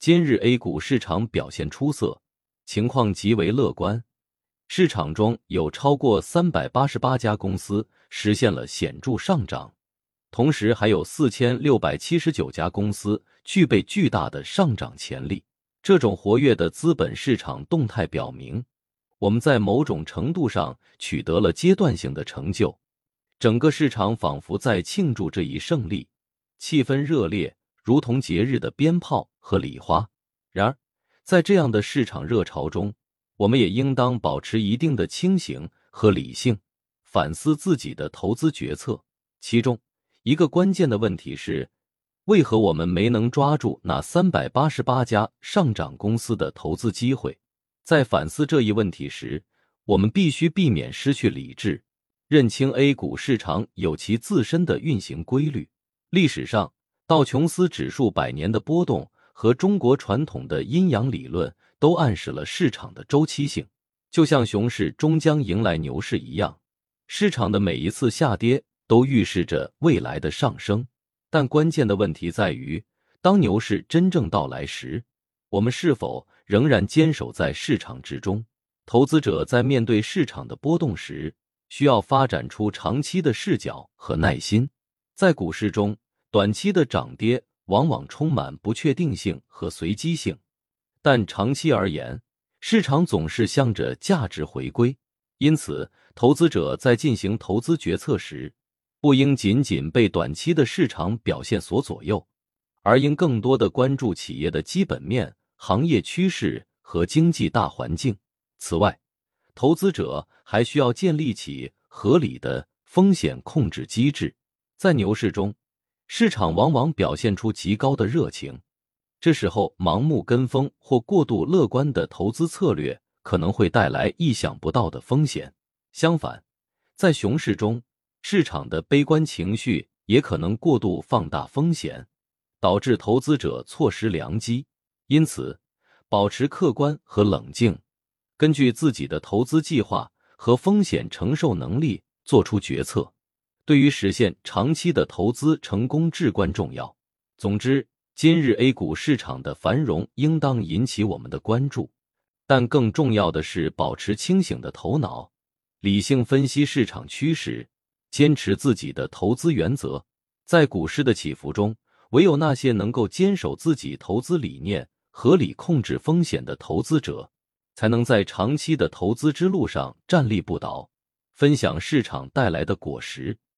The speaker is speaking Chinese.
今日 A 股市场表现出色，情况极为乐观。市场中有超过三百八十八家公司实现了显著上涨，同时还有四千六百七十九家公司具备巨大的上涨潜力。这种活跃的资本市场动态表明，我们在某种程度上取得了阶段性的成就。整个市场仿佛在庆祝这一胜利，气氛热烈。如同节日的鞭炮和礼花。然而，在这样的市场热潮中，我们也应当保持一定的清醒和理性，反思自己的投资决策。其中一个关键的问题是：为何我们没能抓住那三百八十八家上涨公司的投资机会？在反思这一问题时，我们必须避免失去理智，认清 A 股市场有其自身的运行规律。历史上，道琼斯指数百年的波动和中国传统的阴阳理论都暗示了市场的周期性，就像熊市终将迎来牛市一样，市场的每一次下跌都预示着未来的上升。但关键的问题在于，当牛市真正到来时，我们是否仍然坚守在市场之中？投资者在面对市场的波动时，需要发展出长期的视角和耐心。在股市中。短期的涨跌往往充满不确定性和随机性，但长期而言，市场总是向着价值回归。因此，投资者在进行投资决策时，不应仅仅被短期的市场表现所左右，而应更多的关注企业的基本面、行业趋势和经济大环境。此外，投资者还需要建立起合理的风险控制机制，在牛市中。市场往往表现出极高的热情，这时候盲目跟风或过度乐观的投资策略可能会带来意想不到的风险。相反，在熊市中，市场的悲观情绪也可能过度放大风险，导致投资者错失良机。因此，保持客观和冷静，根据自己的投资计划和风险承受能力做出决策。对于实现长期的投资成功至关重要。总之，今日 A 股市场的繁荣应当引起我们的关注，但更重要的是保持清醒的头脑，理性分析市场趋势，坚持自己的投资原则。在股市的起伏中，唯有那些能够坚守自己投资理念、合理控制风险的投资者，才能在长期的投资之路上站立不倒，分享市场带来的果实。